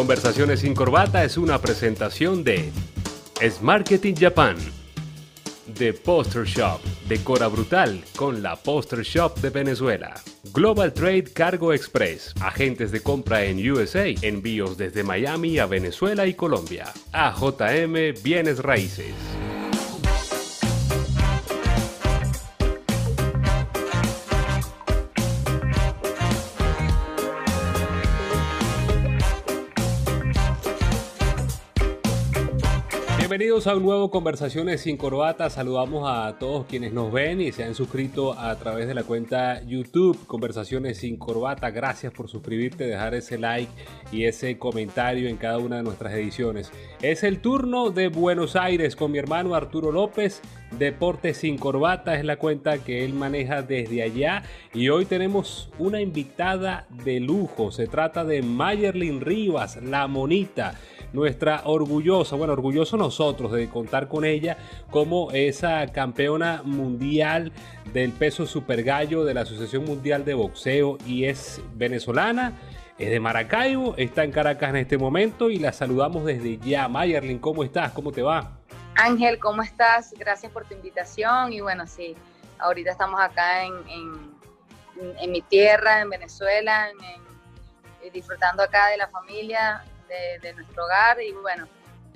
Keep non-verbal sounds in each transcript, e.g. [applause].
Conversaciones sin Corbata es una presentación de Es Marketing Japan, The Poster Shop, Decora Brutal con la Poster Shop de Venezuela, Global Trade Cargo Express, agentes de compra en USA, envíos desde Miami a Venezuela y Colombia, AJM Bienes Raíces. Bienvenidos a un nuevo Conversaciones sin Corbata. Saludamos a todos quienes nos ven y se han suscrito a través de la cuenta YouTube Conversaciones sin Corbata. Gracias por suscribirte, dejar ese like y ese comentario en cada una de nuestras ediciones. Es el turno de Buenos Aires con mi hermano Arturo López. Deportes sin Corbata es la cuenta que él maneja desde allá. Y hoy tenemos una invitada de lujo. Se trata de Mayerlin Rivas, la monita nuestra orgullosa, bueno, orgulloso nosotros de contar con ella como esa campeona mundial del peso super gallo de la Asociación Mundial de Boxeo y es venezolana. Es de Maracaibo, está en Caracas en este momento y la saludamos desde ya. Mayerlin, ¿cómo estás? ¿Cómo te va? Ángel, ¿cómo estás? Gracias por tu invitación y bueno, sí, ahorita estamos acá en, en, mi tierra, en Venezuela, en, disfrutando acá de la familia de, nuestro hogar y bueno,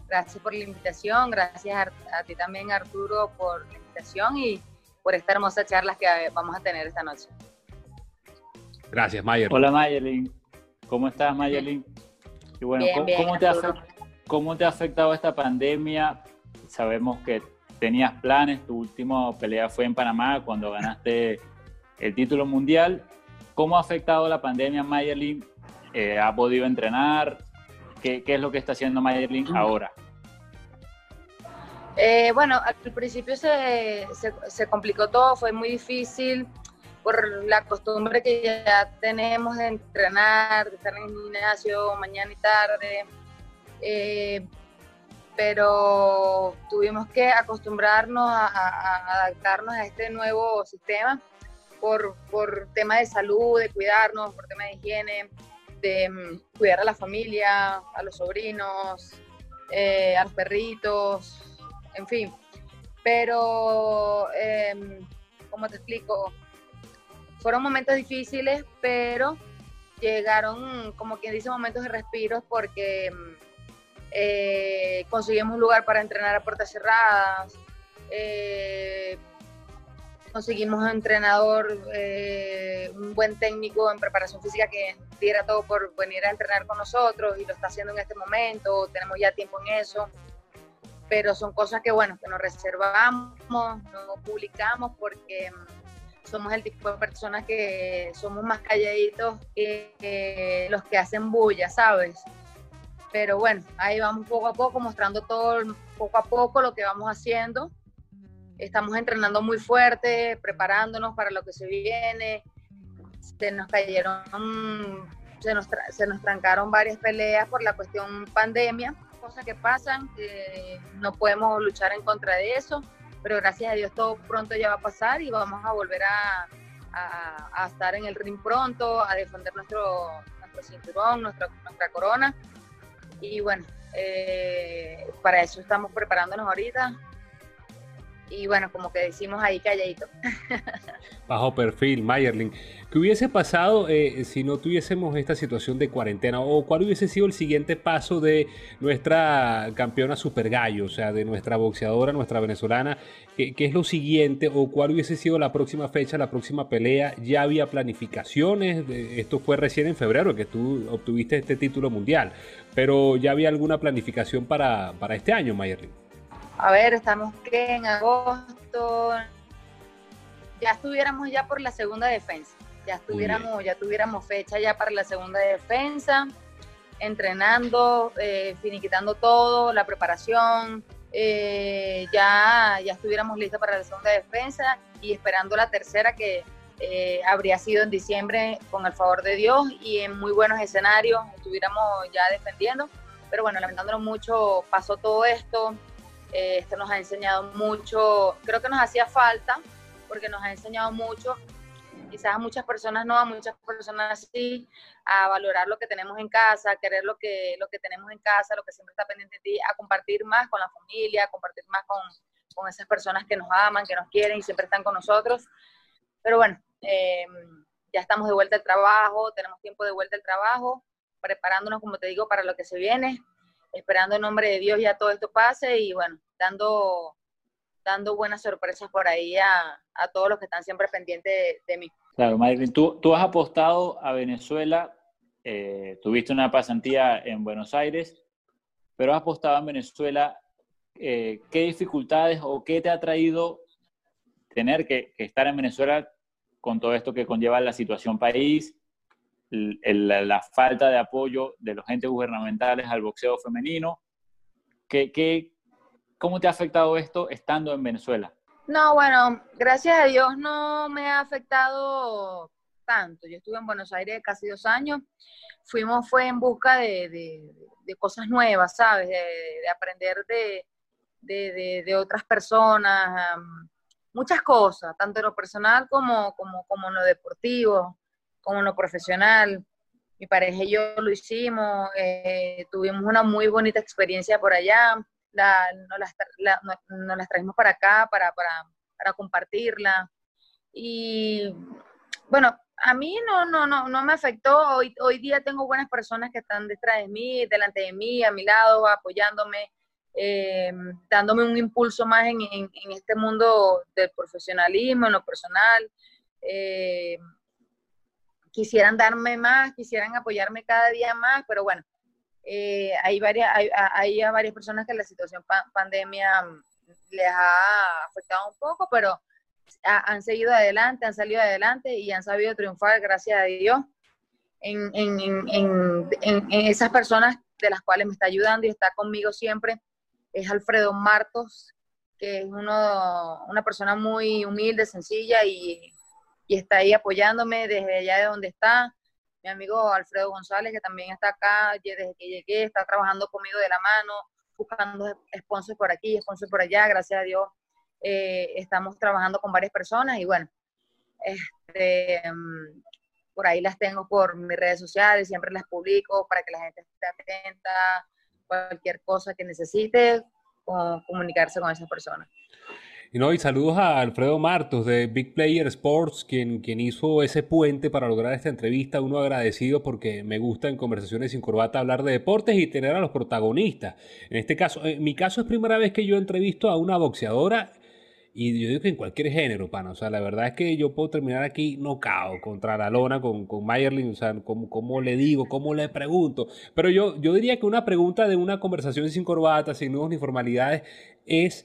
gracias por la invitación, gracias a, ti también Arturo por la invitación y por esta hermosa charla que vamos a tener esta noche. Gracias, Mayer. Hola, Mayerlin. ¿Cómo estás, Mayerlin? Y bueno, ¿cómo, te ha, ¿cómo te ha afectado esta pandemia? Sabemos que tenías planes, tu última pelea fue en Panamá cuando ganaste el título mundial. ¿Cómo ha afectado la pandemia, Mayerlin? Eh, ¿Ha podido entrenar? ¿Qué, es lo que está haciendo Mayerlin ahora? Eh, bueno, al principio se, se, complicó todo, fue muy difícil por la costumbre que ya tenemos de entrenar, de estar en el gimnasio mañana y tarde. Eh, pero tuvimos que acostumbrarnos a, adaptarnos a este nuevo sistema por, por tema de salud, de cuidarnos, por tema de higiene de mm, cuidar a la familia, a los sobrinos, eh, a los perritos, en fin. Pero, em, como te explico? Fueron momentos difíciles, pero llegaron, como quien dice, momentos de respiros porque mm, eh, conseguimos un lugar para entrenar a puertas cerradas. Eh, conseguimos un entrenador, eh, un buen técnico en preparación física que diera todo por venir a entrenar con nosotros y lo está haciendo en este momento, tenemos ya tiempo en eso, pero son cosas que bueno, que nos reservamos, no publicamos porque mm, somos el tipo de personas que somos más calladitos que los que hacen bulla, ¿sabes? Pero bueno, ahí vamos poco a poco mostrando todo, poco a poco lo que vamos haciendo estamos entrenando muy fuerte, preparándonos para lo que se viene. Se nos cayeron, se nos, se nos trancaron varias peleas por la cuestión pandemia, cosas que pasan, no podemos luchar en contra de eso, pero gracias a Dios todo pronto ya va a pasar y vamos a volver a, a, estar en el ring pronto, a defender nuestro, nuestro cinturón, nuestra, nuestra corona. Y bueno, eh, para eso estamos preparándonos ahorita, y bueno, como que decimos ahí calladito. [laughs] Bajo perfil, Mayerling. ¿Qué hubiese pasado eh, si no tuviésemos esta situación de cuarentena? ¿O cuál hubiese sido el siguiente paso de nuestra campeona Super Gallo? O sea, de nuestra boxeadora, nuestra venezolana. ¿Qué, ¿Qué, es lo siguiente? ¿O cuál hubiese sido la próxima fecha, la próxima pelea? ¿Ya había planificaciones? Esto fue recién en febrero que tú obtuviste este título mundial. Pero ¿ya había alguna planificación para, para este año, Mayerling? A ver, estamos que en agosto, ya estuviéramos ya por la segunda defensa, ya estuviéramos, ya tuviéramos fecha ya para la segunda defensa, entrenando, eh, finiquitando todo, la preparación, eh, ya, ya estuviéramos listos para la segunda defensa y esperando la tercera que eh, habría sido en diciembre con el favor de Dios y en muy buenos escenarios estuviéramos ya defendiendo. Pero bueno, lamentándolo mucho, pasó todo esto, eh, esto nos ha enseñado mucho, creo que nos hacía falta, porque nos ha enseñado mucho quizás a muchas personas no, a muchas personas sí, a valorar lo que tenemos en casa, a querer lo que, lo que tenemos en casa, lo que siempre está pendiente de ti, a compartir más con la familia, a compartir más con, con esas personas que nos aman, que nos quieren y siempre están con nosotros. Pero bueno, eh, ya estamos de vuelta al trabajo, tenemos tiempo de vuelta al trabajo, preparándonos, como te digo, para lo que se viene, esperando en nombre de Dios ya todo esto pase y bueno, dando, dando buenas sorpresas por ahí a, a todos los que están siempre pendientes de, mí. Claro, Maylin, tú, tú has apostado a Venezuela, eh, tuviste una pasantía en Buenos Aires, pero has apostado en Venezuela eh, ¿qué dificultades o qué te ha traído tener que, estar en Venezuela con todo esto que conlleva la situación país, la falta de apoyo de los entes gubernamentales al boxeo femenino? ¿Qué, qué, cómo te ha afectado esto estando en Venezuela? No, bueno, gracias a Dios no me ha afectado tanto. Yo estuve en Buenos Aires casi dos años. Fuimos, fue en busca de, cosas nuevas, ¿sabes? de aprender de, de, otras personas, muchas cosas, tanto en lo personal como, como, como en lo deportivo, como en lo profesional. Mi pareja y yo lo hicimos, eh, tuvimos una muy bonita experiencia por allá, la, nos, las, las trajimos para acá para, para, para compartirla. Y bueno, a mí no, no, no, no me afectó. Hoy, hoy día tengo buenas personas que están detrás de mí, delante de mí, a mi lado, apoyándome. Eh, dándome un impulso más en, este mundo del profesionalismo, en lo personal. Eh, quisieran darme más, quisieran apoyarme cada día más, pero bueno, eh, hay, varias, hay, varias personas que la situación pandemia mm, les ha afectado un poco, pero han seguido adelante, han salido adelante y han sabido triunfar, gracias a Dios, en, en esas personas de las cuales me está ayudando y está conmigo siempre es Alfredo Martos, que es uno, una persona muy humilde, sencilla y, está ahí apoyándome desde allá de donde está. Mi amigo Alfredo González, que también está acá desde que llegué, está trabajando conmigo de la mano, buscando sponsors por aquí, sponsors por allá, gracias a Dios. Eh, estamos trabajando con varias personas y bueno, este, mm, por ahí las tengo por mis redes sociales, siempre las publico para que la gente esté atenta, cualquier cosa que necesite, o comunicarse con esa persona. Y, no, y saludos a Alfredo Martos de Big Player Sports, quien, quien hizo ese puente para lograr esta entrevista. Uno agradecido porque me gusta en conversaciones sin corbata hablar de deportes y tener a los protagonistas. En este caso, en mi caso es primera vez que yo entrevisto a una boxeadora y yo digo que en cualquier género, pana. O sea, la verdad es que yo puedo terminar aquí nocao contra la lona con, con Mayerlin. O sea, ¿cómo, le digo? ¿Cómo le pregunto? Pero yo, yo diría que una pregunta de una conversación sin corbata, sin nudos ni formalidades, es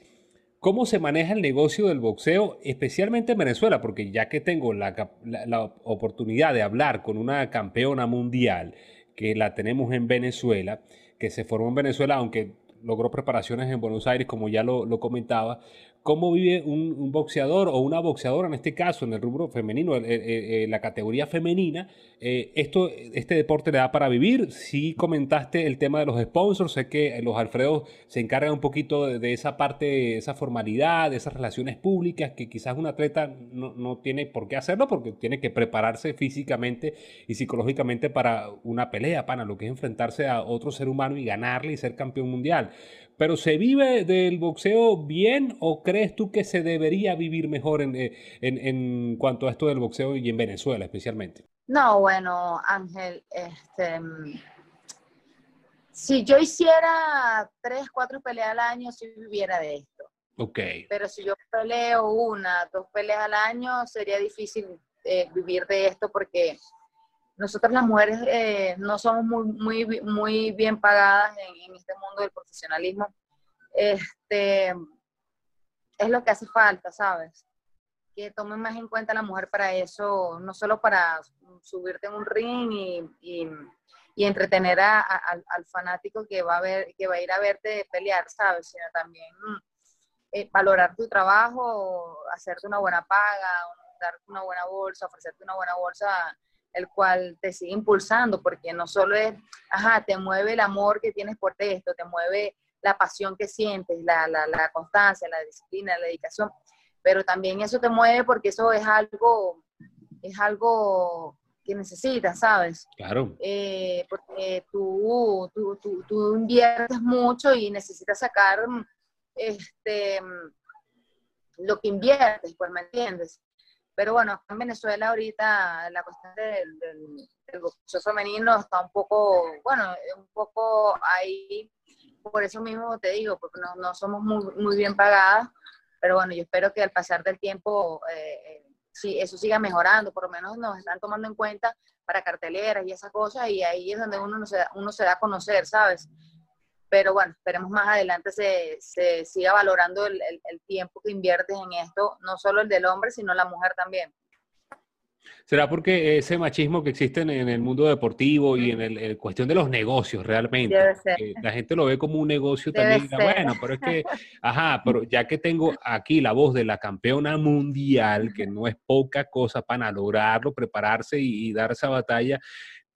cómo se maneja el negocio del boxeo, especialmente en Venezuela, porque ya que tengo la, la oportunidad de hablar con una campeona mundial, que la tenemos en Venezuela, que se formó en Venezuela, aunque logró preparaciones en Buenos Aires, como ya lo, lo comentaba, cómo vive un, boxeador o una boxeadora, en este caso, en el rubro femenino, la categoría femenina, eh, esto, este deporte le da para vivir. Sí comentaste el tema de los sponsors, sé que los Alfredos se encargan un poquito de, esa parte, esa formalidad, de esas relaciones públicas, que quizás un atleta no, no, tiene por qué hacerlo porque tiene que prepararse físicamente y psicológicamente para una pelea, para lo que es enfrentarse a otro ser humano y ganarle y ser campeón mundial. Pero ¿se vive del boxeo bien o crees tú que se debería vivir mejor en, eh, en, en cuanto a esto del boxeo y en Venezuela especialmente? No, bueno, Ángel, este, si yo hiciera tres, cuatro peleas al año, si viviera de esto. Ok. Pero si yo peleo una, dos peleas al año, sería difícil eh, vivir de esto porque nosotras las mujeres eh, no somos muy, muy, muy bien pagadas en, este mundo del profesionalismo. Este, es lo que hace falta, ¿sabes? Que tomen más en cuenta a la mujer para eso, no solo para subirte en un ring y, y, entretener al fanático que va, a ver, que va a ir a verte pelear, ¿sabes? Sino también eh, valorar tu trabajo, hacerte una buena paga, darte una buena bolsa, ofrecerte una buena bolsa el cual te sigue impulsando, porque no solo es, ajá, te mueve el amor que tienes por esto, te mueve la pasión que sientes, la, la, la constancia, la disciplina, la dedicación, pero también eso te mueve porque eso es algo es algo que necesitas, ¿sabes? Claro. Eh, porque tú, tú, tú, inviertes mucho y necesitas sacar este, lo que inviertes, pues, ¿me entiendes? Pero bueno, en Venezuela ahorita la cuestión del, del, femenino está un poco, bueno, un poco ahí, por eso mismo te digo, porque no, no somos muy, muy bien pagadas, pero bueno, yo espero que al pasar del tiempo eh, sí, eso siga mejorando, por lo menos nos están tomando en cuenta para carteleras y esas cosas, y ahí es donde uno, se, uno se da a conocer, ¿sabes? Pero bueno, esperemos más adelante se, se siga valorando el, el tiempo que inviertes en esto, no solo el del hombre, sino la mujer también. ¿Será porque ese machismo que existe en, el mundo deportivo y en el, cuestión de los negocios realmente? la gente lo ve como un negocio también. Bueno, pero es que, ajá, pero ya que tengo aquí la voz de la campeona mundial, que no es poca cosa para lograrlo, prepararse y, dar esa batalla,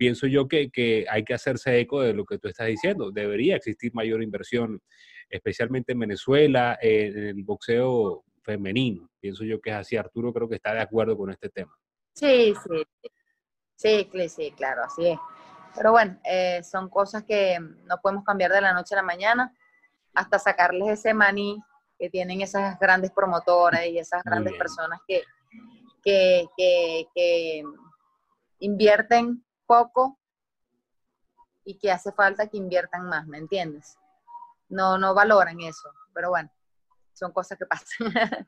pienso yo que, que, hay que hacerse eco de lo que tú estás diciendo. Debería existir mayor inversión, especialmente en Venezuela, en el boxeo femenino. Pienso yo que es así. Arturo creo que está de acuerdo con este tema. Sí, sí, sí, sí, claro, así es. Pero bueno, eh, son cosas que no podemos cambiar de la noche a la mañana hasta sacarles ese maní que tienen esas grandes promotoras y esas grandes personas que, que, que, invierten poco y que hace falta que inviertan más, ¿me entiendes? No, no valoran eso, pero bueno son cosas que pasan. [laughs]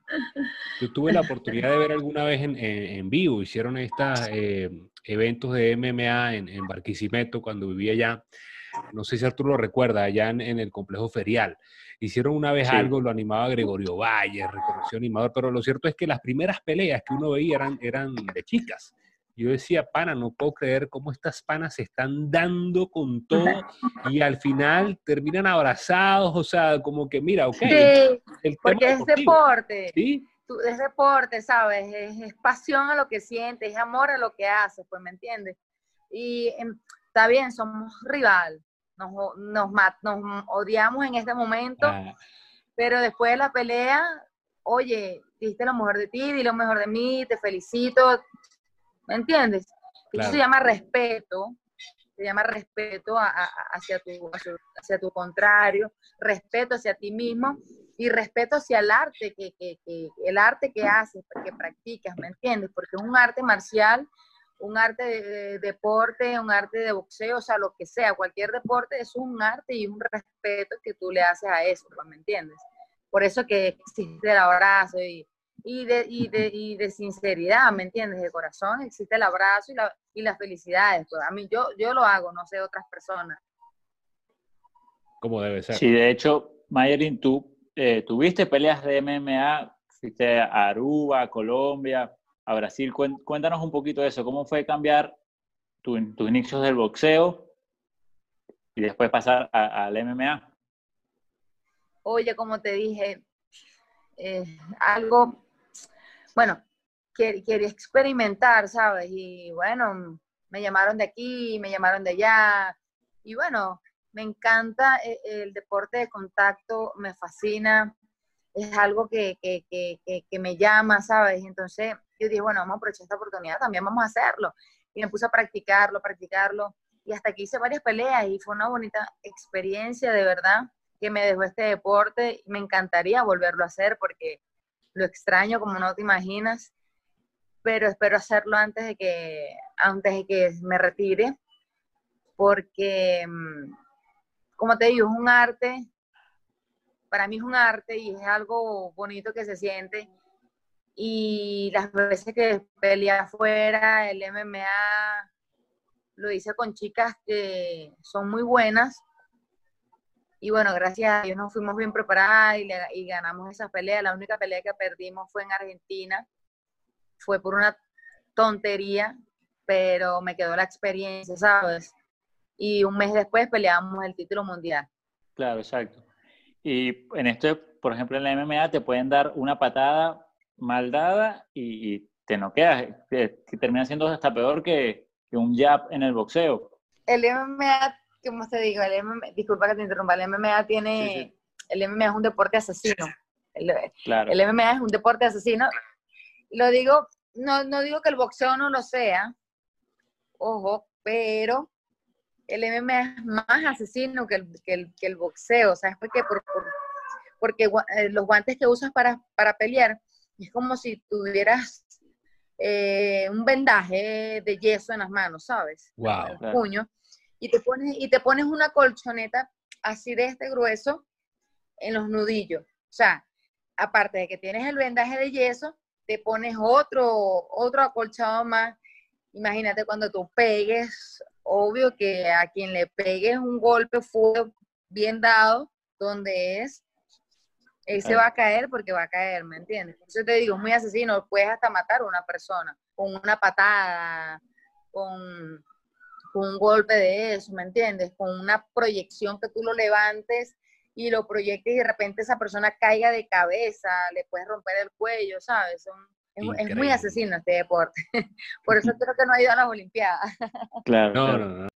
Yo tuve la oportunidad de ver alguna vez en, vivo, hicieron estos eh, eventos de MMA en, Barquisimeto cuando vivía allá. No sé si Arturo lo recuerda, allá en, el complejo ferial. Hicieron una vez algo, lo animaba Gregorio Valle, reconoció animador, pero lo cierto es que las primeras peleas que uno veía eran, eran de chicas yo decía, pana, no puedo creer cómo estas panas se están dando con todo y al final terminan abrazados, o sea, como que mira, ok. Sí, porque es deporte. ¿Sí? es deporte, ¿sabes? Es, pasión a lo que sientes, es amor a lo que haces, pues, ¿me entiendes? Y em, está bien, somos rival, nos, nos, nos odiamos en este momento, ah. pero después de la pelea, oye, diste lo mejor de ti, di lo mejor de mí, te felicito, ¿me entiendes? Eso se llama respeto, se llama respeto hacia, tu, hacia, tu contrario, respeto hacia ti mismo y respeto hacia el arte que, que, el arte que haces, que practicas, ¿me entiendes? Porque es un arte marcial, un arte de, deporte, un arte de boxeo, o sea, lo que sea, cualquier deporte es un arte y un respeto que tú le haces a eso, ¿me entiendes? Por eso que existe el abrazo y, y de, y de, y de sinceridad, ¿me entiendes? De corazón existe el abrazo y, la, y las felicidades. Pues a mí yo, yo lo hago, no sé otras personas. Como debe ser. Sí, de hecho, Mayelin, tú eh, tuviste peleas de MMA, fuiste a Aruba, a Colombia, a Brasil. Cuéntanos un poquito de eso. ¿Cómo fue cambiar tus inicios del boxeo y después pasar al MMA? Oye, como te dije, eh, algo bueno, quería experimentar, ¿sabes? Y bueno, me llamaron de aquí, me llamaron de allá. Y bueno, me encanta e, el, deporte de contacto, me fascina, es algo que, me llama, ¿sabes? Entonces yo dije, bueno, vamos a aprovechar esta oportunidad, también vamos a hacerlo. Y me puse a practicarlo, practicarlo. Y hasta que hice varias peleas y fue una bonita experiencia, de verdad, que me dejó este deporte. Me encantaría volverlo a hacer porque lo extraño como no te imaginas, pero espero hacerlo antes de que, antes de que me retire, porque, mm, como te digo, es un arte, para mí es un arte y es algo bonito que se siente. Y las veces que peleé afuera, el MMA, lo hice con chicas que son muy buenas y bueno, gracias a Dios nos fuimos bien preparadas y, ganamos esa pelea. La única pelea que perdimos fue en Argentina. Fue por una tontería, pero me quedó la experiencia, ¿sabes? Y un mes después peleamos el título mundial. Claro, exacto. Y en esto, por ejemplo, en la MMA te pueden dar una patada mal dada y, te noqueas, que, que termina siendo hasta peor que, que un jab en el boxeo. El MMA como te digo, el MMA, disculpa que te interrumpa, el MMA tiene, el MMA es un deporte asesino. El, MMA es un deporte asesino. Lo digo no, no digo que el boxeo no lo sea, ojo, pero el MMA es más asesino que el, que el, que el boxeo, ¿sabes por qué? Por, porque eh, los guantes que usas para, para pelear es como si tuvieras eh, un vendaje de yeso en las manos, ¿sabes? Wow. El puño. Y te, pones, y te pones una colchoneta así de este grueso en los nudillos. O sea, aparte de que tienes el vendaje de yeso, te pones otro, otro acolchado más. Imagínate cuando tú pegues, obvio que a quien le pegues un golpe fue bien dado, donde es, ese va a caer porque va a caer, ¿me entiendes? Eso te digo, es muy asesino, puedes hasta matar a una persona con una patada, con, con un golpe de eso, ¿me entiendes? Con una proyección que tú lo levantes y lo proyectes y de repente esa persona caiga de cabeza, le puedes romper el cuello, ¿sabes? es, muy asesino este deporte. [laughs] Por eso creo que no ha ido a las Olimpiadas. Claro. No, no, no.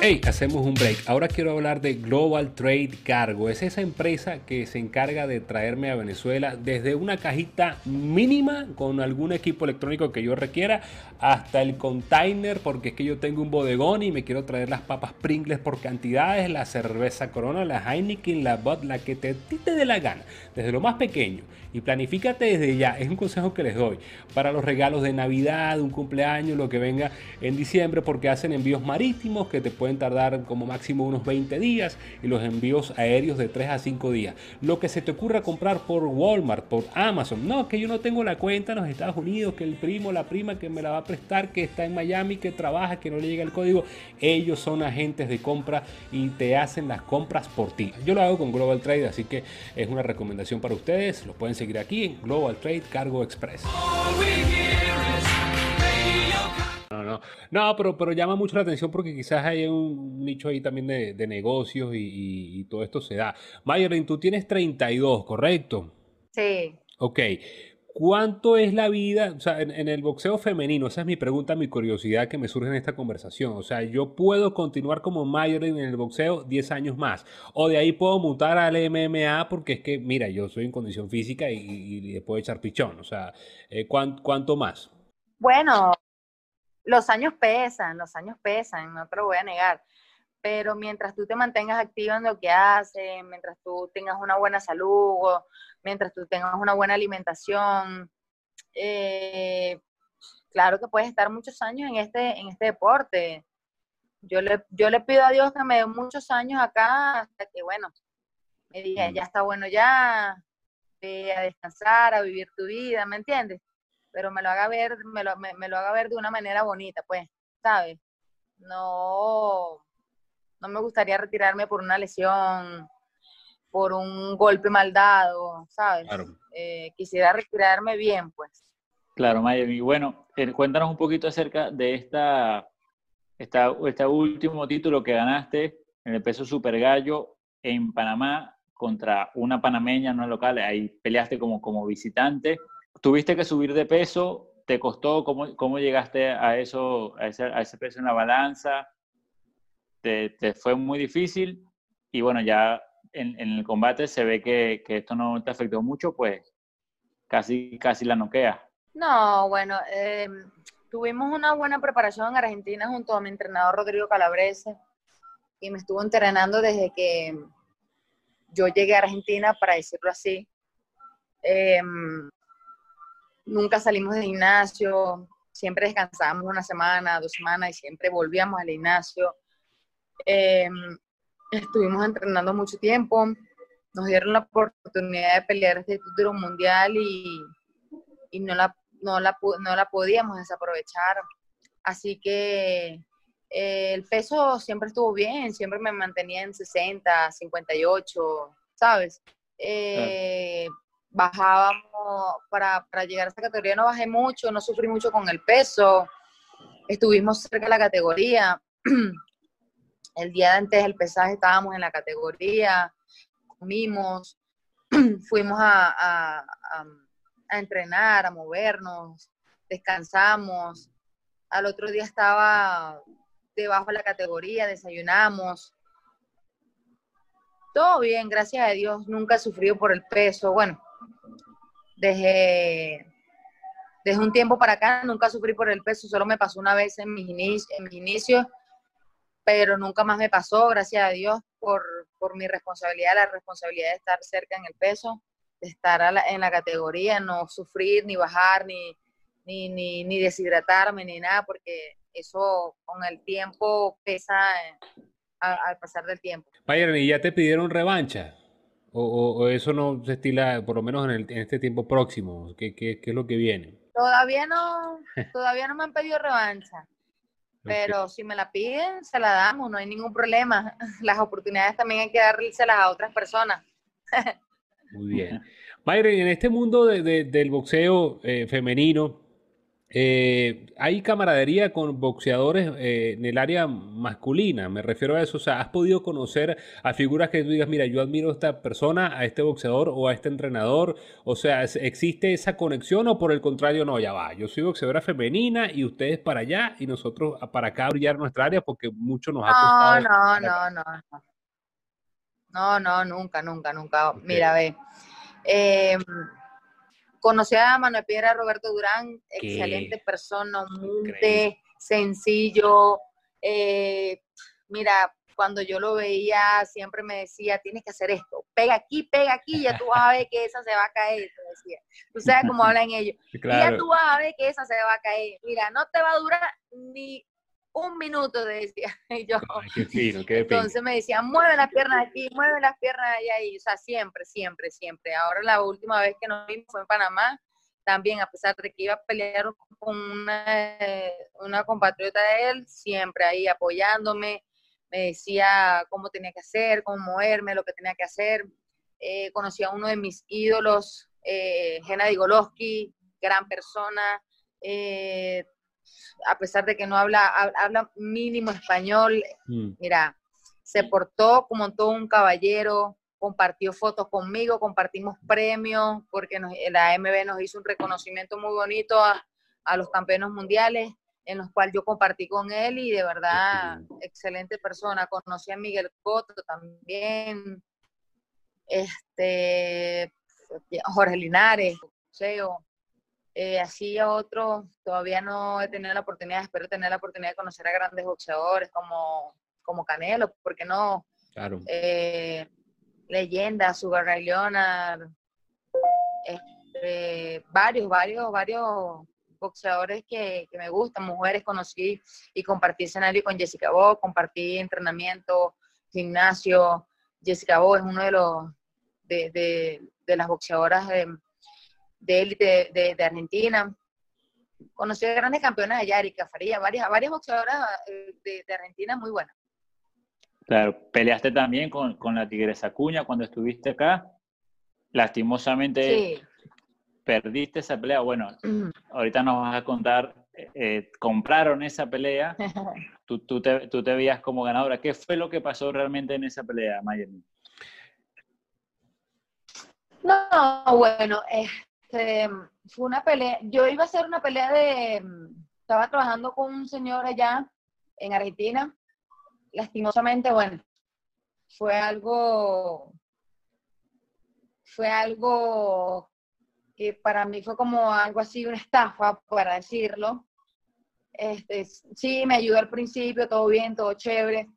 Hey, hacemos un break. Ahora quiero hablar de Global Trade Cargo. Es esa empresa que se encarga de traerme a Venezuela desde una cajita mínima con algún equipo electrónico que yo requiera hasta el container porque es que yo tengo un bodegón y me quiero traer las papas Pringles por cantidades, la cerveza Corona, la Heineken, la Bud, la que te, te dé la gana. Desde lo más pequeño y planifícate desde ya. Es un consejo que les doy para los regalos de Navidad, un cumpleaños, lo que venga en diciembre porque hacen envíos marítimos que te pueden tardar como máximo unos 20 días y los envíos aéreos de 3 a 5 días. Lo que se te ocurra comprar por Walmart, por Amazon, no, que yo no tengo la cuenta en los Estados Unidos, que el primo, la prima que me la va a prestar, que está en Miami, que trabaja, que no le llega el código, ellos son agentes de compra y te hacen las compras por ti. Yo lo hago con Global Trade, así que es una recomendación para ustedes, los pueden seguir aquí en Global Trade Cargo Express. No, no, no, pero, pero llama mucho la atención porque quizás hay un nicho ahí también de, negocios y, todo esto se da. Mayerlin, tú tienes 32, ¿correcto? Sí. Ok. ¿Cuánto es la vida, o sea, en, el boxeo femenino? Esa es mi pregunta, mi curiosidad que me surge en esta conversación. O sea, yo puedo continuar como Mayerlin en el boxeo 10 años más. O de ahí puedo mutar al MMA porque es que, mira, yo soy en condición física y, le puedo echar pichón. O sea, eh, ¿cuánto más? Bueno, los años pesan, los años pesan, no te lo voy a negar. Pero mientras tú te mantengas activo en lo que haces, mientras tú tengas una buena salud, mientras tú tengas una buena alimentación, eh, claro que puedes estar muchos años en este, en este deporte. Yo le, yo le pido a Dios que me dé muchos años acá hasta que, bueno, me diga, mm. ya está bueno ya, a descansar, a vivir tu vida, ¿me entiendes? Pero me lo haga ver, me lo, me, lo haga ver de una manera bonita, pues, ¿sabes? No, no me gustaría retirarme por una lesión, por un golpe mal dado, ¿sabes? Eh, quisiera retirarme bien, pues. Claro, Maya. Y bueno, eh, cuéntanos un poquito acerca de esta, esta, este último título que ganaste en el peso super gallo en Panamá contra una panameña no local. Ahí peleaste como, como visitante tuviste que subir de peso, ¿te costó? ¿Cómo, cómo llegaste a eso, a ese, a ese, peso en la balanza? ¿Te, ¿Te, fue muy difícil? Y bueno, ya en, el combate se ve que, esto no te afectó mucho, pues casi, casi la noquea. No, bueno, eh, tuvimos una buena preparación en Argentina junto a mi entrenador Rodrigo Calabrese y me estuvo entrenando desde que yo llegué a Argentina, para decirlo así. Eh, nunca salimos del gimnasio, siempre descansábamos una semana, dos semanas y siempre volvíamos al gimnasio. Em, estuvimos entrenando mucho tiempo, nos dieron la oportunidad de pelear este título mundial y, y no, la, no, la, no la podíamos desaprovechar. Así que eh, el peso siempre estuvo bien, siempre me mantenía en 60, 58, ¿sabes? Eh, bajábamos para, llegar a esta categoría, no bajé mucho, no sufrí mucho con el peso, estuvimos cerca de la categoría. [clears throat] El día de antes del pesaje estábamos en la categoría, comimos, [clears throat] fuimos a, a, entrenar, a movernos, descansamos. Al otro día estaba debajo de la categoría, desayunamos. Todo bien, gracias a Dios, nunca he sufrido por el peso. Bueno, dejé, desde un tiempo para acá nunca sufrí por el peso, solo me pasó una vez en mis, inicios, pero nunca más me pasó, gracias a Dios, por, por mi responsabilidad, la responsabilidad de estar cerca en el peso, de estar en la categoría, no sufrir, ni bajar, ni, ni, ni, deshidratarme, ni nada, porque eso con el tiempo pesa al pasar del tiempo. Bayern, ¿y ya te pidieron revancha? O, eso no se estila, por lo menos en, el, en este tiempo próximo? ¿Qué, ¿Qué, qué, es lo que viene? Todavía no, todavía no me han pedido revancha. Pero si me la piden, se la damos, no hay ningún problema. [laughs] Las oportunidades también hay que dárselas a otras personas. [laughs] Muy bien. Mayre, en este mundo de, del boxeo eh, femenino, eh, hay camaradería con boxeadores eh, en el área masculina, me refiero a eso. O sea, ¿has podido conocer a figuras que tú digas, mira, yo admiro a esta persona, a este boxeador o a este entrenador? O sea, ¿existe esa conexión o por el contrario, no, ya va, yo soy boxeadora femenina y ustedes para allá y nosotros para acá brillar nuestra área porque mucho nos ha costado. No, no, no, no. No, no, nunca, nunca, nunca. Mira, ve. Eh, Conocí a Manuel Piedra Roberto Durán, excelente persona, humilde, sencillo. Eh, mira, cuando yo lo veía, siempre me decía, tienes que hacer esto, pega aquí, pega aquí, ya tú vas a ver que esa se va a caer, decía. Tú sabes cómo hablan ellos. [laughs] Y ya tú vas a ver que esa se va a caer. Mira, no te va a durar ni un minuto, decía. [laughs] Y yo, entonces me decía, mueve las piernas aquí, mueve las piernas allá, y, o sea, siempre, siempre, siempre. Ahora la última vez que nos vimos fue en Panamá, también, a pesar de que iba a pelear con una, una compatriota de él, siempre ahí apoyándome, me decía cómo tenía que hacer, cómo moverme, lo que tenía que hacer. Eh, conocí a uno de mis ídolos, eh, Gennady Golovkin, gran persona, eh, a pesar de que no habla, habla mínimo español, mm. mira, se portó como todo un caballero, compartió fotos conmigo, compartimos premios, porque la AMB nos hizo un reconocimiento muy bonito a, los campeones mundiales, en los cuales yo compartí con él y de verdad, excelente persona. Conocí a Miguel Cotto también, este, Jorge Linares, Seo, eh, así a otros, todavía no he tenido la oportunidad, espero tener la oportunidad de conocer a grandes boxeadores como, como Canelo, porque no? Claro. Eh, leyendas, Sugar Ray Leonard, este, varios, varios, varios boxeadores que, me gustan, mujeres conocí y compartí escenario con Jessica Bo, compartí entrenamiento, gimnasio. Jessica Bo es uno de los de, de, de las boxeadoras de, élite de, Argentina. Conocí a grandes campeonas allá, Erika Faría, varias, varias boxeadoras eh, de, Argentina muy buenas. Claro, peleaste también con, con, la Tigresa Cuña cuando estuviste acá. Lastimosamente perdiste esa pelea. Bueno, ahorita nos vas a contar, eh, eh, compraron esa pelea, [laughs] tú, tú, te, tú te veías como ganadora. ¿Qué fue lo que pasó realmente en esa pelea, Mayer? No, bueno, este, fue una pelea, yo iba a hacer una pelea de, estaba trabajando con un señor allá en Argentina, lastimosamente, bueno, fue algo, fue algo que para mí fue como algo así, una estafa, para decirlo. Este, sí, me ayudó al principio, todo bien, todo chévere,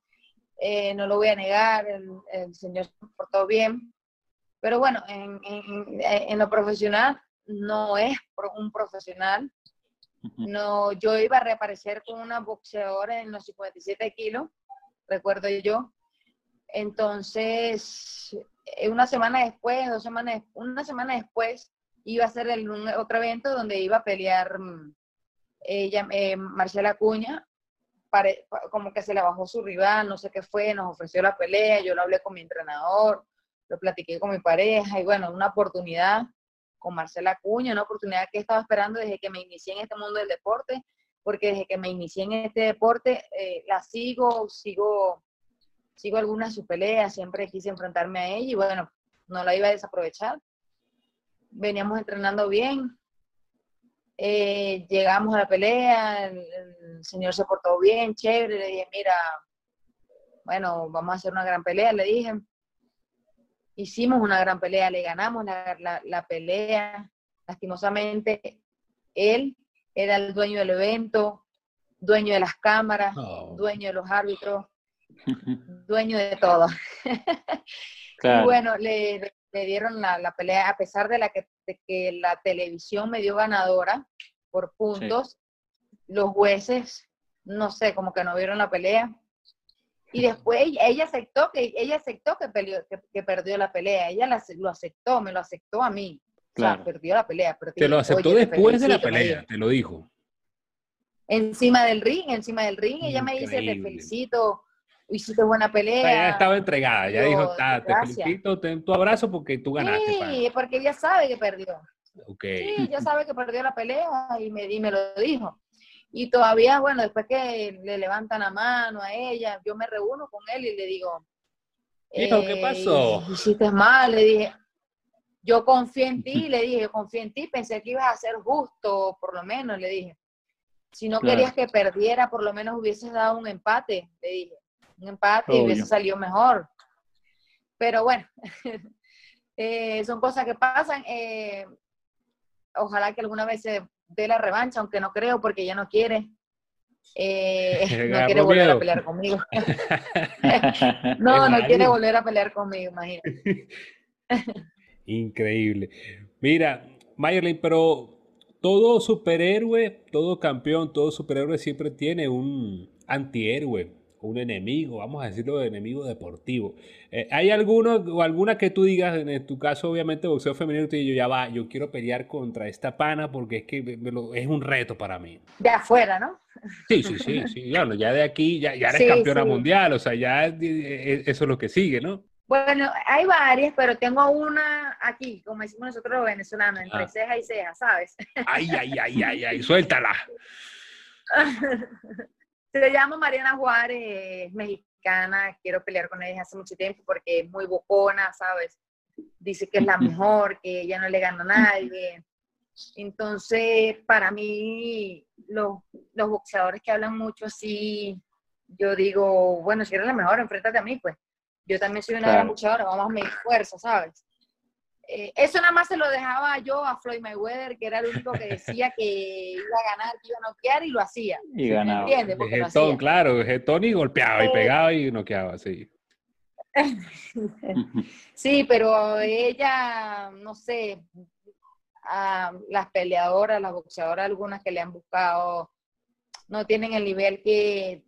eh, no lo voy a negar, el, el señor se portó bien, pero bueno, en, en, lo profesional no es un profesional. No, yo iba a reaparecer con una boxeadora en los 57 kilos, recuerdo yo. Entonces, eh, una semana después, dos semanas, una semana después, iba a ser el, otro evento donde iba a pelear mm, ella, eh, Marcela Cuña, como que se le bajó su rival, no sé qué fue, nos ofreció la pelea, yo lo hablé con mi entrenador, lo platiqué con mi pareja y bueno, una oportunidad con Marcela Cuña, una oportunidad que estaba esperando desde que me inicié en este mundo del deporte, porque desde que me inicié en este deporte eh, la sigo, sigo, sigo algunas de sus peleas, siempre quise enfrentarme a ella y bueno, no la iba a desaprovechar. Veníamos entrenando bien, eh, llegamos a la pelea, el, el, señor se portó bien, chévere, le dije, mira, bueno, vamos a hacer una gran pelea, le dije, hicimos una gran pelea, le ganamos la, la, pelea. Lastimosamente, él era el dueño del evento, dueño de las cámaras, dueño de los árbitros, [laughs] dueño de todo. [laughs] Y bueno, le, dieron la, pelea, a pesar de, la que, que, la televisión me dio ganadora por puntos, los jueces, no sé, como que no vieron la pelea. Y después ella aceptó que ella aceptó que, que, perdió la pelea, ella lo aceptó, me lo aceptó a mí. Claro. perdió la pelea. te lo aceptó después de la pelea, te lo dijo. Encima del ring, encima del ring, ella me dice, te felicito, hiciste buena pelea. ya estaba entregada, ya dijo, te felicito, ten tu abrazo porque tú ganaste. Sí, porque ella sabe que perdió. Okay. Sí, ella sabe que perdió la pelea y me, y me lo dijo. Y todavía, bueno, después que le levantan la mano a ella, yo me reúno con él y le digo, Hijo, ¿qué pasó? Hiciste mal, le dije, yo confié en ti, [laughs] le dije, confié en ti, pensé que ibas a ser justo, por lo menos, le dije. Si no querías que perdiera, por lo menos hubieses dado un empate, le dije. Un empate y hubiese salido mejor. Pero bueno, [laughs] eh, son cosas que pasan. Eh, ojalá que alguna vez se dé la revancha, aunque no creo, porque ella no quiere. Eh, [laughs] no quiere volver a pelear conmigo. [laughs] no, no quiere volver a pelear conmigo, imagínate. [laughs] Increíble. Mira, Mayerlin, pero todo superhéroe, todo campeón, todo superhéroe siempre tiene un antihéroe, un enemigo, vamos a decirlo de enemigo deportivo. Eh, ¿Hay alguno o alguna que tú digas, en tu caso obviamente boxeo femenino, te digo, ya va, yo quiero pelear contra esta pana porque es que es un reto para mí? De afuera, ¿no? Sí, sí, sí, sí, [laughs] claro, ya de aquí, ya, ya eres campeona mundial, o sea, ya eh, eh, eso es lo que sigue, ¿no? Bueno, hay varias, pero tengo una aquí, como decimos nosotros los venezolanos, entre ah. ceja y ceja, ¿sabes? Ay, ay, ay, ay, ay, suéltala. [laughs] Se llama Mariana Juárez, mexicana, quiero pelear con ella hace mucho tiempo porque es muy bocona, ¿sabes? Dice que es la mejor, que ella no le gana a nadie. Entonces, para mí, los, los boxeadores que hablan mucho así, yo digo, bueno, si eres la mejor, enfréntate a mí, pues yo también soy una gran luchadora, vamos a medir fuerza, ¿sabes? Eh, eso nada más se lo dejaba yo a Floyd Mayweather, que era el único que decía que iba a ganar, que iba a noquear y lo hacía. Y ganaba. ¿Me entiendes? Getón, claro, getón y golpeaba y eh, pegaba y noqueaba, sí. [laughs] sí, pero ella, no sé, las peleadoras, las boxeadoras, algunas que le han buscado, no tienen el nivel que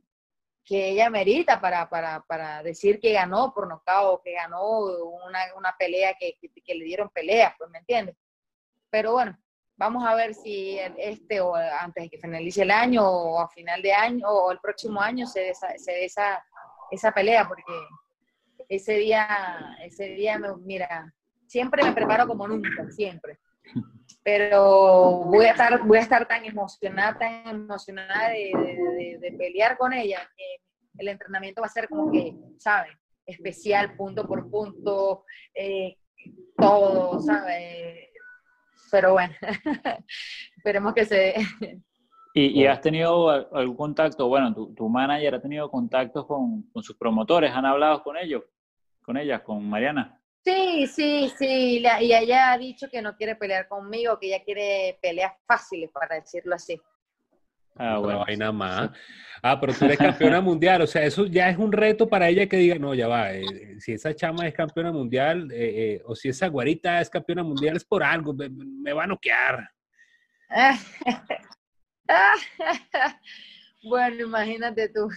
que ella merita para, para, para, decir que ganó por nocaut, que ganó una, una pelea que, que, le dieron peleas, pues me entiendes. Pero bueno, vamos a ver si este o antes de que finalice el año o a final de año o el próximo año se dé esa, se esa, esa pelea, porque ese día, ese día, mira, siempre me preparo como nunca, siempre. [laughs] Pero voy a estar, voy a estar tan emocionada, tan emocionada de, de, pelear con ella, que el entrenamiento va a ser como que, ¿sabes? Especial, punto por punto, eh, todo, ¿sabes? Pero bueno, [laughs] esperemos que se... ¿Y, has tenido algún contacto? Bueno, tu, tu manager ha tenido contactos con, con, sus promotores, ¿han hablado con ellos? ¿Con ellas? ¿Con Mariana? Sí, sí, sí, y ella ha dicho que no quiere pelear conmigo, que ella quiere peleas fáciles, para decirlo así. Ah, bueno. hay nada más. Ah, pero tú eres campeona mundial, o sea, eso ya es un reto para ella que diga, no, ya va, eh, eh, si esa chama es campeona mundial, eh, o si esa guarita es campeona mundial, es por algo, me, va a noquear. [laughs] bueno, imagínate tú.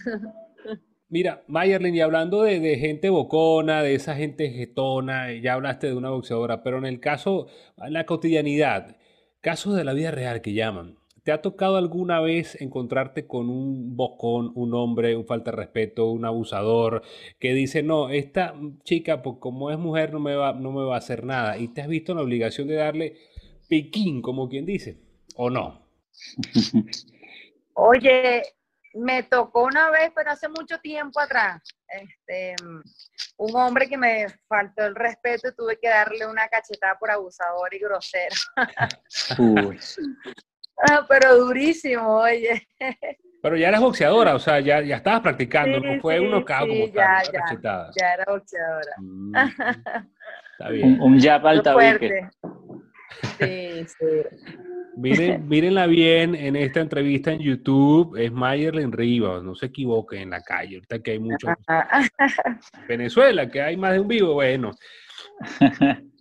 Mira, Mayerlin, y hablando de, gente bocona, de esa gente getona, ya hablaste de una boxeadora, pero en el caso, en la cotidianidad, casos de la vida real que llaman, ¿te ha tocado alguna vez encontrarte con un bocón, un hombre, un falta de respeto, un abusador, que dice, no, esta chica, pues, como es mujer, no me, va, no me va a hacer nada? ¿Y te has visto en la obligación de darle piquín, como quien dice? ¿O no? [laughs] Oye, me tocó una vez, pero hace mucho tiempo atrás, este, un hombre que me faltó el respeto y tuve que darle una cachetada por abusador y grosero. [laughs] Ah, pero durísimo, oye. Pero ya eras boxeadora, o sea, ya, ya estabas practicando, no fue uno cao como ya, ya, era boxeadora. Mm, [laughs] está bien. Un, jab al tabique. Sí, sí. Miren, [laughs] mírenla bien en esta entrevista en YouTube, es Mayerlin Rivas, no se equivoquen en la calle, ahorita que hay mucho. Venezuela, que hay más de un vivo, bueno. [laughs]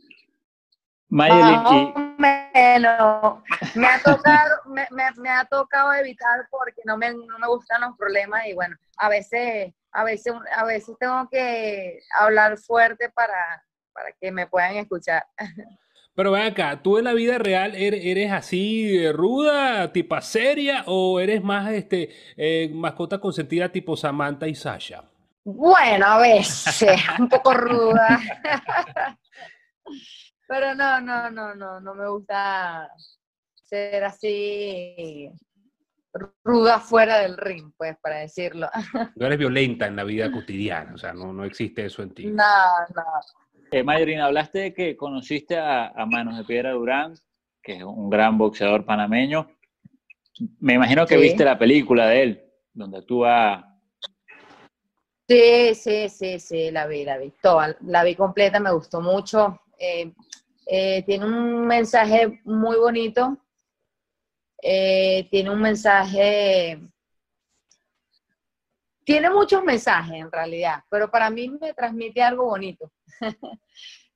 Mayerlin, me ha tocado, me, ha tocado evitar porque no me, no me gustan los problemas y bueno, a veces, a veces, a veces tengo que hablar fuerte para, para que me puedan escuchar. [laughs] Pero ven acá, ¿tú en la vida real eres, así ruda, tipo seria, o eres más este eh, mascota consentida tipo Samantha y Sasha? Bueno, a veces, [laughs] un poco ruda. [laughs] Pero no, no, no, no, no me gusta ser así ruda fuera del ring, pues, para decirlo. [laughs] No eres violenta en la vida cotidiana, o sea, no, no existe eso en ti. No, no. Eh, hablaste de que conociste a, Manos de Piedra Durán, que es un gran boxeador panameño. Me imagino que viste la película de él, donde actúa. Sí, sí, sí, sí, la vi, la vi. Toda, la vi completa, me gustó mucho. Eh, eh, tiene un mensaje muy bonito. Eh, tiene un mensaje tiene muchos mensajes en realidad, pero para mí me transmite algo bonito. [laughs]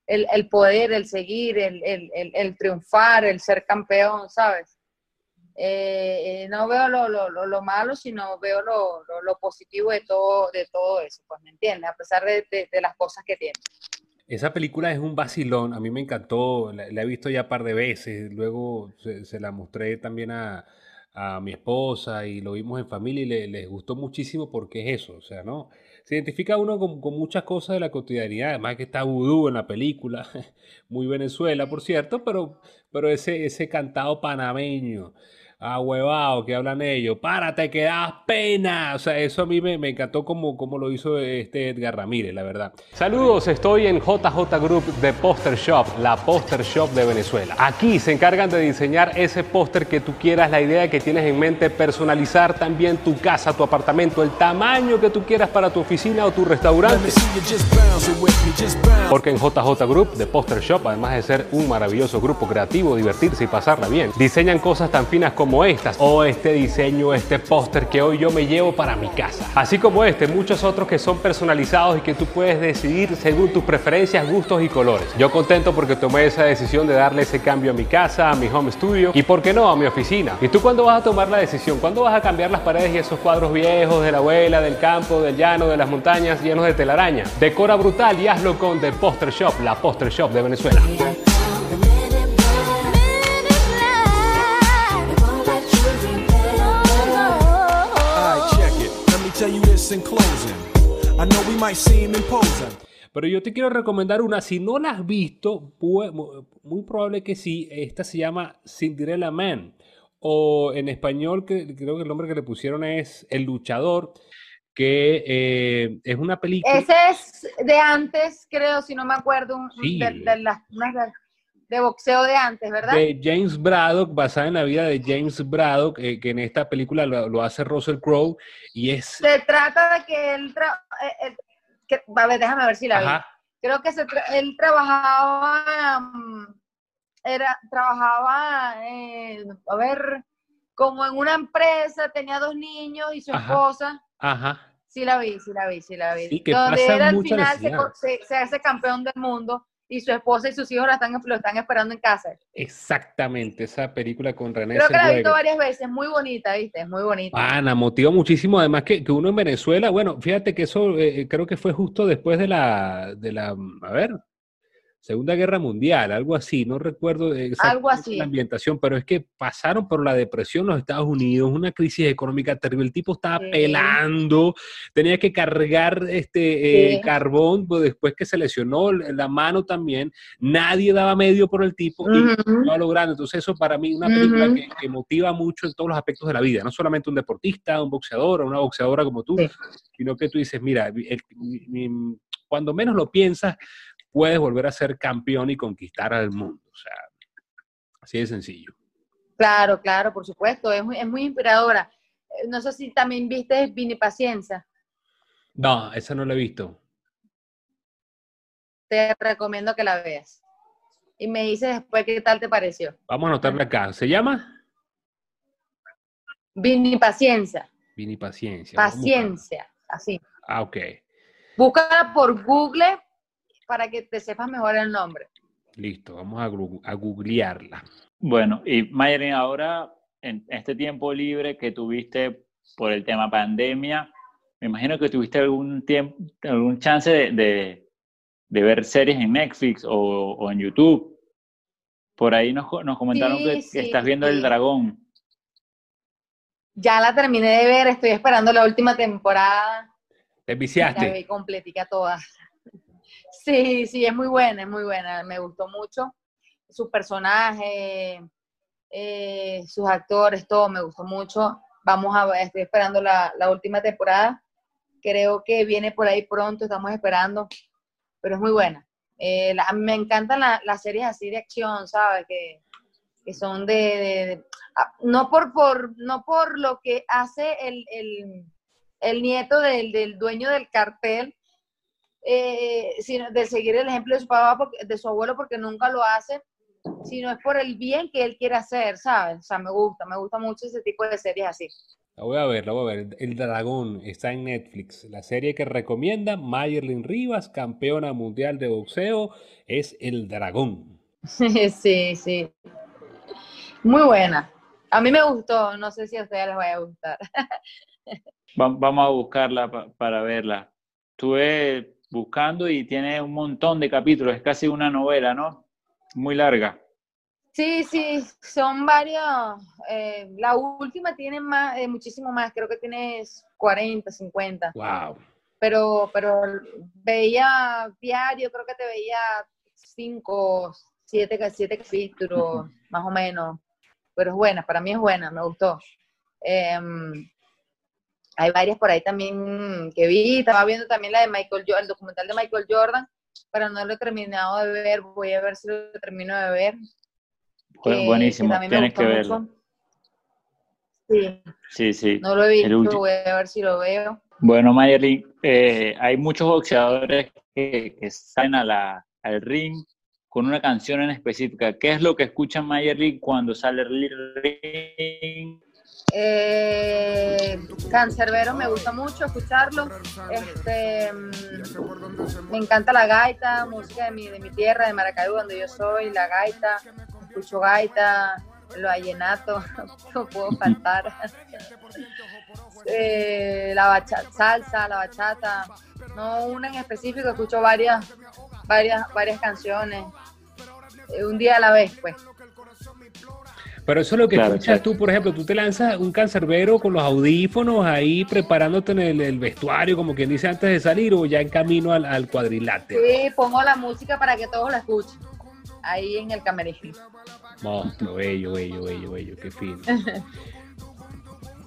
el, poder, el seguir, el, triunfar, el ser campeón, ¿sabes? Eh, eh, no veo lo, malo, sino veo lo, positivo de todo, de todo eso, pues me entiendes, a pesar de, las cosas que tiene. Esa película es un vacilón, a mí me encantó, la, he visto ya un par de veces, luego se la mostré también a, a mi esposa y lo vimos en familia y le, les gustó muchísimo porque es eso, o sea, ¿no? Se identifica uno con, muchas cosas de la cotidianidad, además que está vudú en la película, [laughs] muy Venezuela, por cierto, pero, pero ese, ese cantado panameño huevado que hablan ellos, párate, que das pena. O sea, eso a mí me, me encantó como, como lo hizo este Edgar Ramírez, la verdad. Saludos, estoy en JJ Group de Poster Shop, la Poster Shop de Venezuela. Aquí se encargan de diseñar ese póster que tú quieras, la idea que tienes en mente, personalizar también tu casa, tu apartamento, el tamaño que tú quieras para tu oficina o tu restaurante. Porque en JJ Group de Poster Shop, además de ser un maravilloso grupo creativo, divertirse y pasarla bien, diseñan cosas tan finas como estas o este diseño, este póster que hoy yo me llevo para mi casa. Así como este, muchos otros que son personalizados y que tú puedes decidir según tus preferencias, gustos y colores. Yo contento porque tomé esa decisión de darle ese cambio a mi casa, a mi home studio y por qué no, a mi oficina. ¿Y tú cuándo vas a tomar la decisión? ¿Cuándo vas a cambiar las paredes y esos cuadros viejos de la abuela, del campo, del llano, de las montañas llenos de telaraña? Decora brutal y hazlo con The Poster Shop, la Poster Shop de Venezuela. Pero yo te quiero recomendar una, si no la has visto, muy probable que sí, esta se llama Cinderella Man, o en español que, creo que el nombre que le pusieron es El Luchador, que eh, es una película... Ese es de antes, creo, si no me acuerdo, de, las de boxeo de antes, ¿verdad? De James Braddock, basada en la vida de James Braddock, eh, que en esta película lo, hace Russell Crowe, y es... Se trata de que él... Eh, eh, a ver, déjame ver si la vi. Creo que él trabajaba... Mm, era, trabajaba, a ver, como en una empresa, tenía dos niños y su esposa. Ajá. Sí la vi, sí la vi, sí la vi. Sí, que Donde era al final se hace campeón del mundo y su esposa y sus hijos la están, lo están esperando en casa. Exactamente, esa película con René Creo que la he visto varias veces, muy bonita, ¿viste? Es muy bonita. Ana, motiva muchísimo, además que, que, uno en Venezuela, bueno, fíjate que eso eh, creo que fue justo después de la, de la, a ver, Segunda Guerra Mundial, algo así, no recuerdo exactamente la ambientación, pero es que pasaron por la depresión los Estados Unidos, una crisis económica terrible, el tipo estaba pelando, tenía que cargar este eh, carbón, pues después que se lesionó la mano también, nadie daba medio por el tipo y lo logrando. Entonces eso para mí es una película que, motiva mucho en todos los aspectos de la vida, no solamente un deportista, un boxeador o una boxeadora como tú, sino que tú dices, mira, cuando menos lo piensas, puedes volver a ser campeón y conquistar al mundo. O sea, así de sencillo. Claro, claro, por supuesto, es muy, es muy inspiradora. Eh, no sé si también viste Vini Paciencia. No, esa no la he visto. Te recomiendo que la veas. y me dices después qué tal te pareció. Vamos a anotarle acá. ¿Se llama? Vini Paciencia. Vini Paciencia. Paciencia, así. Ah, ok. Búscala por Google para que te sepas mejor el nombre. Listo, vamos a, a googlearla. Bueno, y Mayrin, ahora en este tiempo libre que tuviste por el tema pandemia, me imagino que tuviste algún tiempo, algún chance de, ver series en Netflix o, en YouTube. Por ahí nos, comentaron que, estás viendo El Dragón. Ya la terminé de ver, estoy esperando la última temporada. ¿Te viciaste? La vi completica toda. Sí, sí, es muy buena, es muy buena. Me gustó mucho. Su personaje, eh, sus actores, todo me gustó mucho. Vamos a estoy esperando la, última temporada. Creo que viene por ahí pronto, estamos esperando, pero es muy buena. Eh, me encantan las series así de acción, ¿sabes? Que, son de, ah, no por, por, no por lo que hace el, nieto del, dueño del cartel, eh, sino de seguir el ejemplo de su papá, de su abuelo, porque nunca lo hace, sino es por el bien que él quiere hacer, ¿sabes? O sea, me gusta, me gusta mucho ese tipo de series así. La voy a ver, la voy a ver. El Dragón está en Netflix. La serie que recomienda Mayerlin Rivas, campeona mundial de boxeo, es El Dragón. [laughs] sí, sí. Muy buena. A mí me gustó, no sé si a ustedes les vaya a gustar. [laughs] Vamos a buscarla para verla. Estuve buscando y tiene un montón de capítulos, es casi una novela, ¿no? muy larga. Sí, sí, son varios. Eh, la última tiene más, eh, muchísimo más, creo que tienes 40, 50. Wow. Pero, pero veía diario, creo que te veía 5, 7, siete capítulos, [laughs] más o menos. Pero es buena, para mí es buena, me gustó. Em, hay varias por ahí también que vi, estaba viendo también la de Michael, el documental de Michael Jordan, pero no lo he terminado de ver, voy a ver si lo termino de ver. Pues buenísimo, tienes que verlo. Sí. sí, sí. No lo he visto, voy a ver si lo veo. Bueno, Mayerly, eh, hay muchos boxeadores que, que salen a la, al ring con una canción en específica. ¿Qué es lo que escucha Mayerly cuando sale al ring eh, me gusta mucho escucharlo. Este, mm, me encanta la gaita, música de mi, de mi tierra, de Maracaibo, donde yo soy, la gaita. Escucho gaita, lo vallenato, [laughs] no puedo faltar. [laughs] Eh, la bachata, salsa, la bachata. No una en específico, escucho varias, varias, varias canciones. Eh, un día a la vez, pues. Pero eso es lo que escuchas tú, por ejemplo, tú te lanzas un cancerbero con los audífonos ahí preparándote en el, vestuario, como quien dice antes de salir, o ya en camino al, al cuadrilátero. Sí, pongo la música para que todos la escuchen, ahí en el camerino. Monstruo, bello, bello, bello, bello, qué fino. [laughs]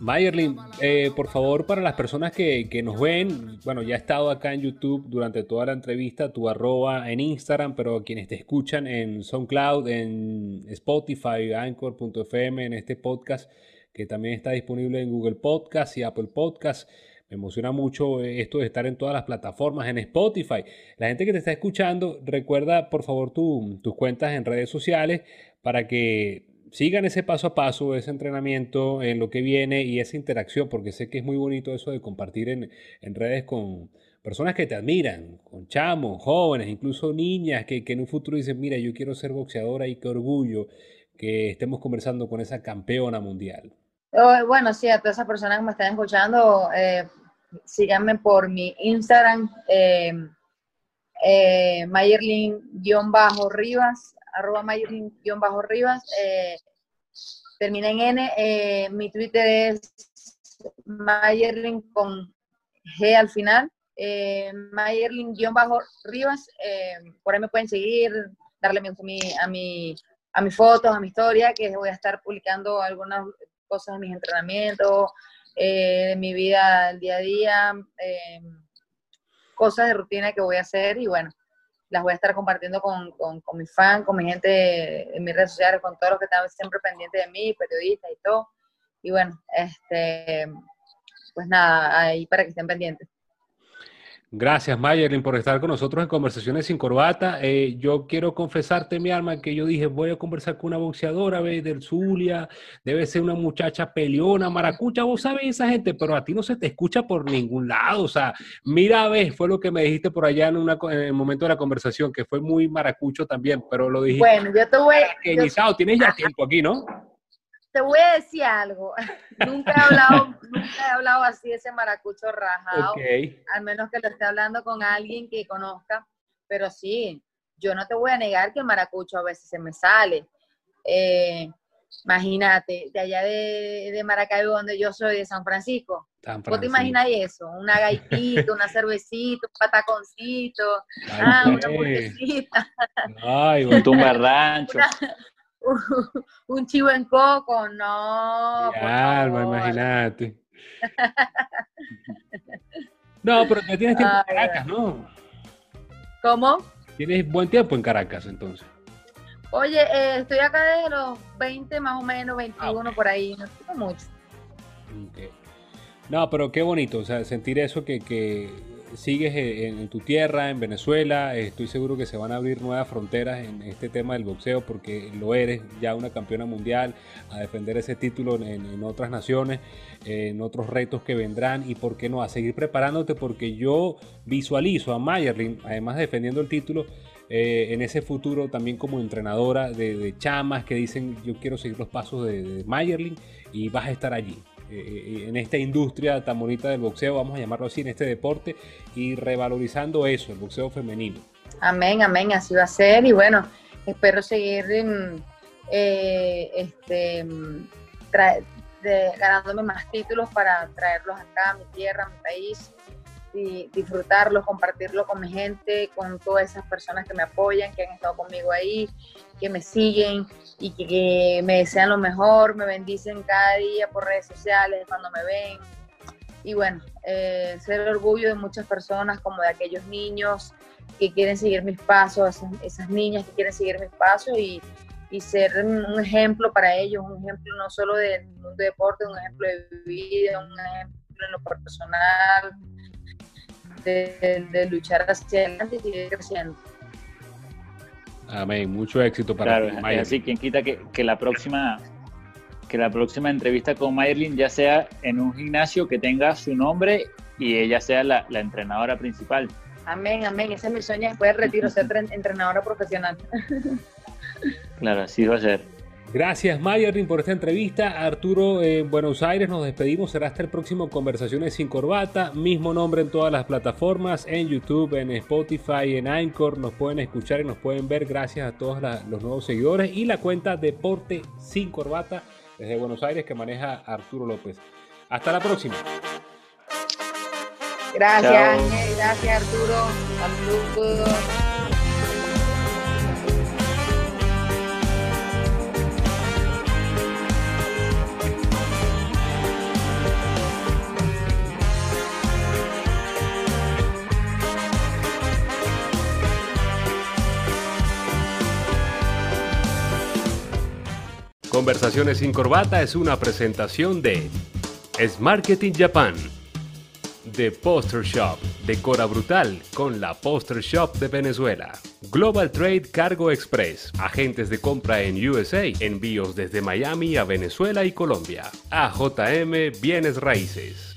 Mayerlin, eh, por favor, para las personas que, nos ven, bueno, ya he estado acá en YouTube durante toda la entrevista, tu arroba en Instagram, pero quienes te escuchan en SoundCloud, en Spotify, Anchor.fm, en este podcast que también está disponible en Google Podcast y Apple Podcast. Me emociona mucho esto de estar en todas las plataformas, en Spotify. La gente que te está escuchando, recuerda por favor tus cuentas en redes sociales para que sigan ese paso a paso, ese entrenamiento en lo que viene y esa interacción, porque sé que es muy bonito eso de compartir en, redes con personas que te admiran, con chamos, jóvenes, incluso niñas que, en un futuro dicen, mira, yo quiero ser boxeadora y qué orgullo que estemos conversando con esa campeona mundial. Oh, bueno, sí, a todas esas personas que me están escuchando, eh, síganme por mi Instagram, eh, eh Mayerlin-Rivas, arroba Mayerlin-Rivas, eh, termina en N, eh, mi Twitter es Mayerlin con G al final, eh, Mayerlin-Rivas, eh, por ahí me pueden seguir, darle mi, a, mi, a mis fotos, a mi historia, que voy a estar publicando algunas cosas de mis entrenamientos, de mi vida el día a día, cosas de rutina que voy a hacer y bueno, las voy a estar compartiendo con, con, con mis fans, con mi gente en mis redes sociales, con todos los que están siempre pendientes de mí, periodistas y todo. Y bueno, este, pues nada, ahí para que estén pendientes. Gracias, Mayerlin, por estar con nosotros en Conversaciones sin Corbata. Eh, yo quiero confesarte, mi alma, que yo dije, voy a conversar con una boxeadora, ve, del Zulia, debe ser una muchacha peleona, maracucha, vos sabés esa gente, pero a ti no se te escucha por ningún lado. O sea, mira, ves, fue lo que me dijiste por allá en, una, en el momento de la conversación, que fue muy maracucho también, pero lo dijiste. Bueno, yo te voy... Yo... Tienes ya tiempo aquí, ¿no? Te voy a decir algo. [laughs] nunca, he hablado, nunca he hablado así ese maracucho rajado. Al menos que lo esté hablando con alguien que conozca. Pero sí, yo no te voy a negar que el maracucho a veces se me sale. Eh, imagínate, de allá de, de, Maracaibo, donde yo soy, de San Francisco. ¿Vos te imaginas eso? Una gaitita, una cervecita, un pataconcito, ah, una hamburguesita. Ay, un tumba rancho. [laughs] un chivo en coco, no. Alma, imagínate. [laughs] no, pero ya tienes tiempo en Caracas, ¿no? ¿Cómo? Tienes buen tiempo en Caracas, entonces. Oye, eh, estoy acá de los 20 más o menos, 21 ah, por ahí, no tengo mucho. No, pero qué bonito, o sea, sentir eso que, que sigues en, tu tierra, en Venezuela. Estoy seguro que se van a abrir nuevas fronteras en este tema del boxeo porque lo eres ya una campeona mundial a defender ese título en, otras naciones, en otros retos que vendrán y por qué no, a seguir preparándote porque yo visualizo a Mayerlin, además defendiendo el título, eh, en ese futuro también como entrenadora de, chamas que dicen yo quiero seguir los pasos de, de Mayerlin y vas a estar allí. Eh, en esta industria tan del boxeo, vamos a llamarlo así, en este deporte, y revalorizando eso, el boxeo femenino. Amén, amén, así va a ser. Y bueno, espero seguir mm, eh, este, mm, ganándome más títulos para traerlos acá a mi tierra, a mi país, y disfrutarlo, compartirlo con mi gente, con todas esas personas que me apoyan, que han estado conmigo ahí, que me siguen y que, me desean lo mejor, me bendicen cada día por redes sociales, cuando me ven. Y bueno, eh, ser orgullo de muchas personas, como de aquellos niños que quieren seguir mis pasos, esas, niñas que quieren seguir mis pasos y, y ser un ejemplo para ellos, un ejemplo no solo del mundo de deporte, un ejemplo de vida, un ejemplo en lo personal, de, luchar hacia adelante y seguir creciendo. Amén, mucho éxito para claro, así, quien quita que, que, la próxima que la próxima entrevista con Maylin ya sea en un gimnasio que tenga su nombre y ella sea la, la entrenadora principal. Amén, amén, ese es mi sueño después del retiro, ser [laughs] entrenadora profesional. claro, así va a ser. Gracias Mayerlin por esta entrevista. Arturo en Buenos Aires, nos despedimos. Será hasta el próximo Conversaciones sin Corbata. Mismo nombre en todas las plataformas, en YouTube, en Spotify, en Anchor. Nos pueden escuchar y nos pueden ver gracias a todos los nuevos seguidores. Y la cuenta Deporte sin Corbata desde Buenos Aires que maneja Arturo López. Hasta la próxima. Gracias, Gracias Arturo. Saludos. Conversaciones sin corbata es una presentación de Es Marketing Japan, The Poster Shop, Decora Brutal con la Poster Shop de Venezuela. Global Trade Cargo Express, agentes de compra en USA, envíos desde Miami a Venezuela y Colombia. AJM Bienes Raíces.